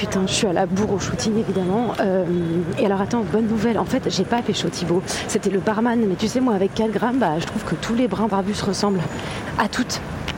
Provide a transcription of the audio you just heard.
putain, je suis à la bourre au shooting évidemment. Euh, et alors attends, bonne nouvelle, en fait j'ai pas fait Thibaut, c'était le barman, mais tu sais moi avec 4 grammes, bah, je trouve que tous les brins barbus ressemblent à toutes.